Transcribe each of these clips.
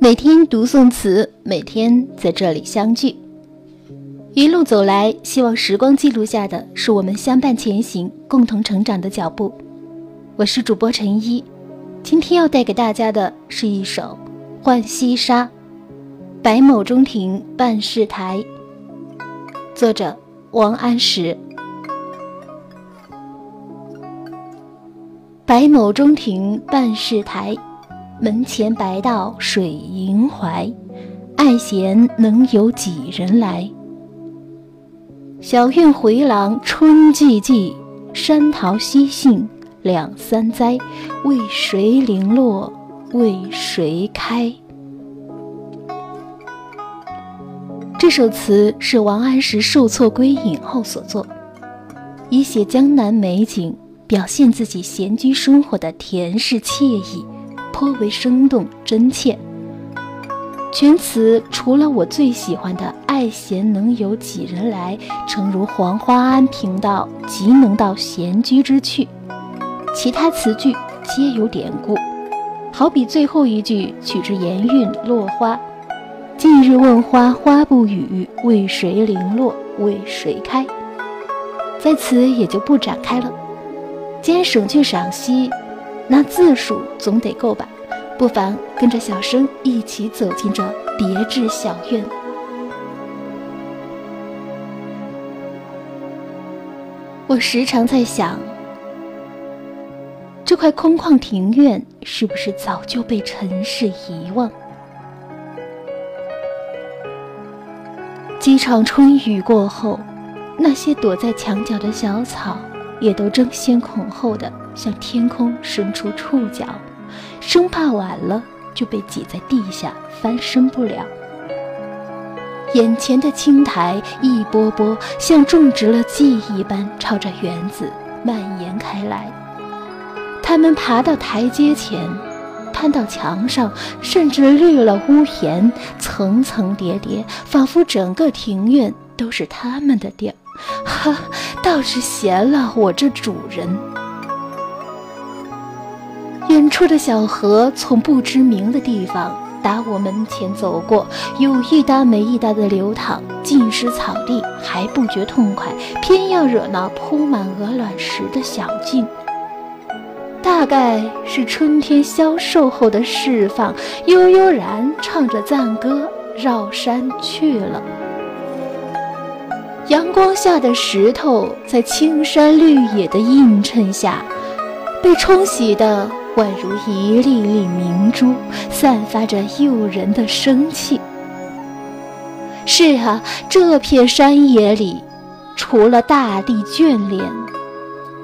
每天读宋词，每天在这里相聚。一路走来，希望时光记录下的是我们相伴前行、共同成长的脚步。我是主播陈一，今天要带给大家的是一首《浣溪沙·白某中庭办事台》，作者王安石。白某中庭办事台。门前白道水萦怀，爱闲能有几人来？小院回廊春寂寂，山桃西杏两三栽，为谁零落？为谁开？这首词是王安石受挫归隐后所作，以写江南美景，表现自己闲居生活的恬适惬意。颇为生动真切。全词除了我最喜欢的“爱贤能有几人来”，诚如黄花庵平道，即能到闲居之趣，其他词句皆有典故。好比最后一句取之言韵落花：“近日问花花不语，为谁零落？为谁开？”在此也就不展开了。既然省去赏析。那字数总得够吧，不妨跟着小生一起走进这别致小院。我时常在想，这块空旷庭院是不是早就被尘世遗忘？几场春雨过后，那些躲在墙角的小草。也都争先恐后的向天空伸出触角，生怕晚了就被挤在地下翻身不了。眼前的青苔一波波像种植了记忆般朝着园子蔓延开来。它们爬到台阶前，攀到墙上，甚至绿了屋檐，层层叠叠，仿佛整个庭院都是他们的地儿。哈，倒是闲了我这主人。远处的小河从不知名的地方打我门前走过，有一搭没一搭的流淌，尽是草地，还不觉痛快，偏要惹那铺满鹅卵石的小径。大概是春天消瘦后的释放，悠悠然唱着赞歌，绕山去了。阳光下的石头，在青山绿野的映衬下，被冲洗的宛如一粒粒明珠，散发着诱人的生气。是啊，这片山野里，除了大地眷恋，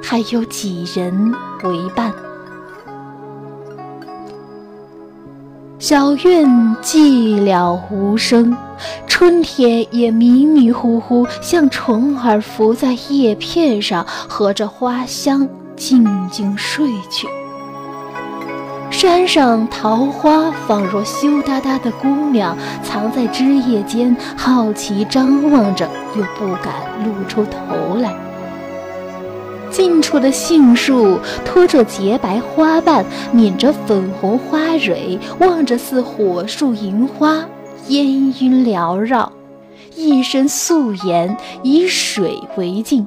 还有几人为伴？小院寂寥无声，春天也迷迷糊糊，像虫儿伏在叶片上，合着花香静静睡去。山上桃花仿若羞答答的姑娘，藏在枝叶间，好奇张望着，又不敢露出头来。近处的杏树托着洁白花瓣，抿着粉红花蕊，望着似火树银花，烟云缭绕。一身素颜，以水为镜，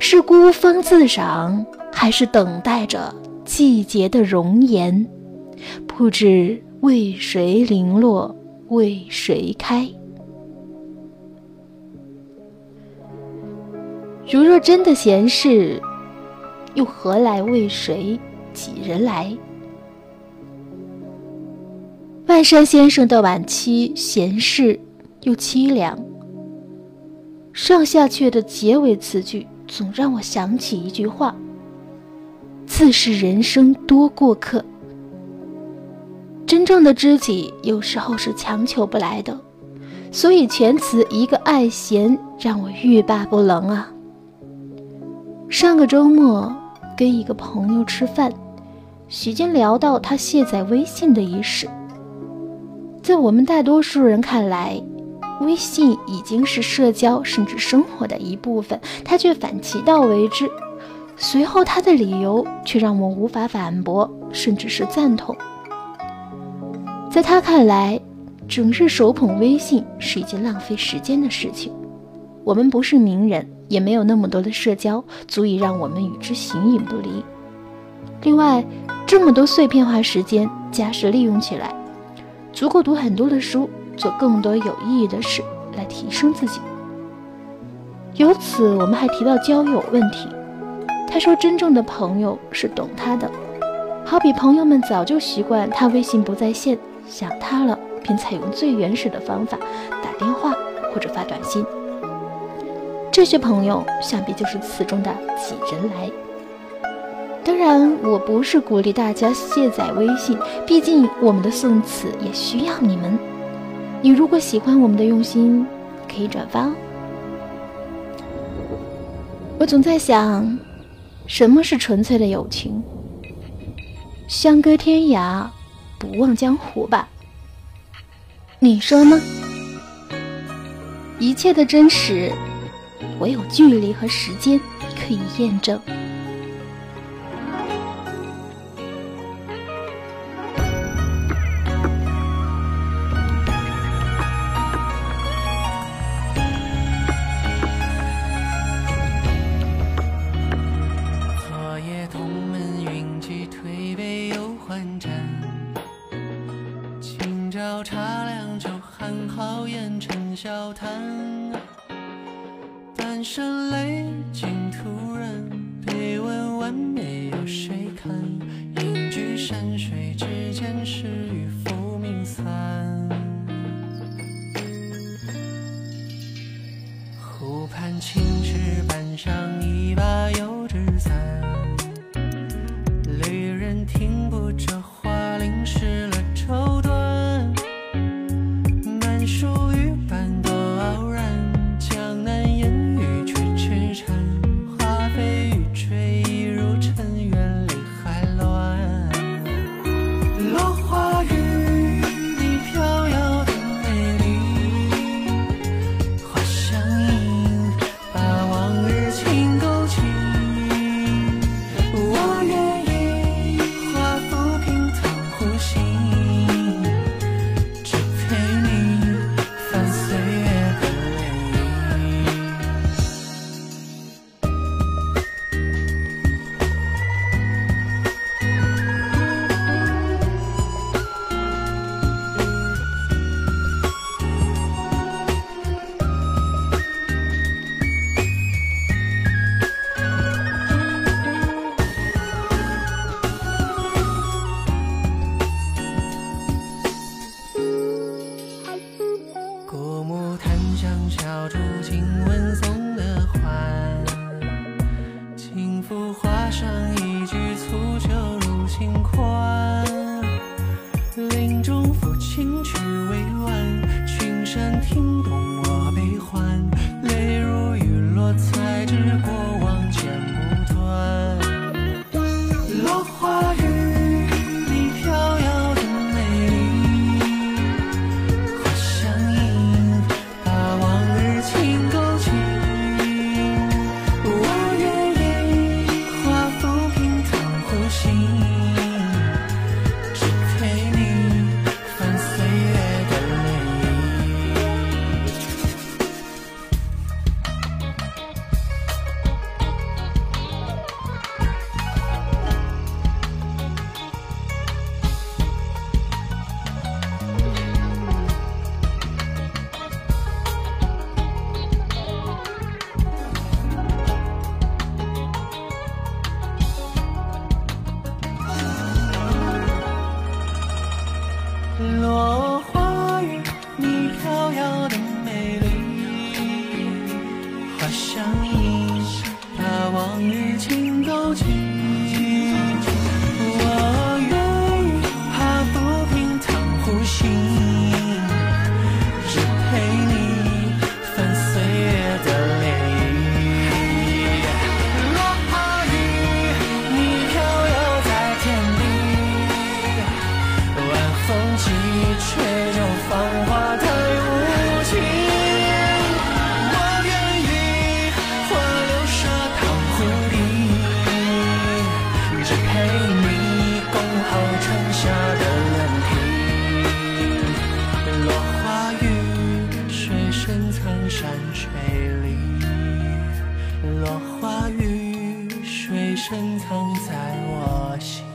是孤芳自赏，还是等待着季节的容颜？不知为谁零落，为谁开？如若真的闲事，又何来为谁几人来？万山先生的晚期闲适又凄凉。上下阙的结尾词句总让我想起一句话：“自是人生多过客。”真正的知己有时候是强求不来的，所以全词一个爱贤让我欲罢不能啊。上个周末跟一个朋友吃饭，席间聊到他卸载微信的一事。在我们大多数人看来，微信已经是社交甚至生活的一部分，他却反其道为之。随后他的理由却让我无法反驳，甚至是赞同。在他看来，整日手捧微信是一件浪费时间的事情。我们不是名人，也没有那么多的社交，足以让我们与之形影不离。另外，这么多碎片化时间，假使利用起来，足够读很多的书，做更多有意义的事，来提升自己。由此，我们还提到交友问题。他说：“真正的朋友是懂他的，好比朋友们早就习惯他微信不在线，想他了便采用最原始的方法打电话或者发短信。”这些朋友，想必就是词中的几人来。当然，我不是鼓励大家卸载微信，毕竟我们的宋词也需要你们。你如果喜欢我们的用心，可以转发哦。我总在想，什么是纯粹的友情？相隔天涯，不忘江湖吧。你说呢？一切的真实。唯有距离和时间可以验证。今朝茶凉酒寒，好言成笑谈。半生泪尽，突然被问完没有谁看？隐居山水之间，是与浮名散。湖畔青石板上一把油纸伞，深藏山水里，落花雨水深藏在我心。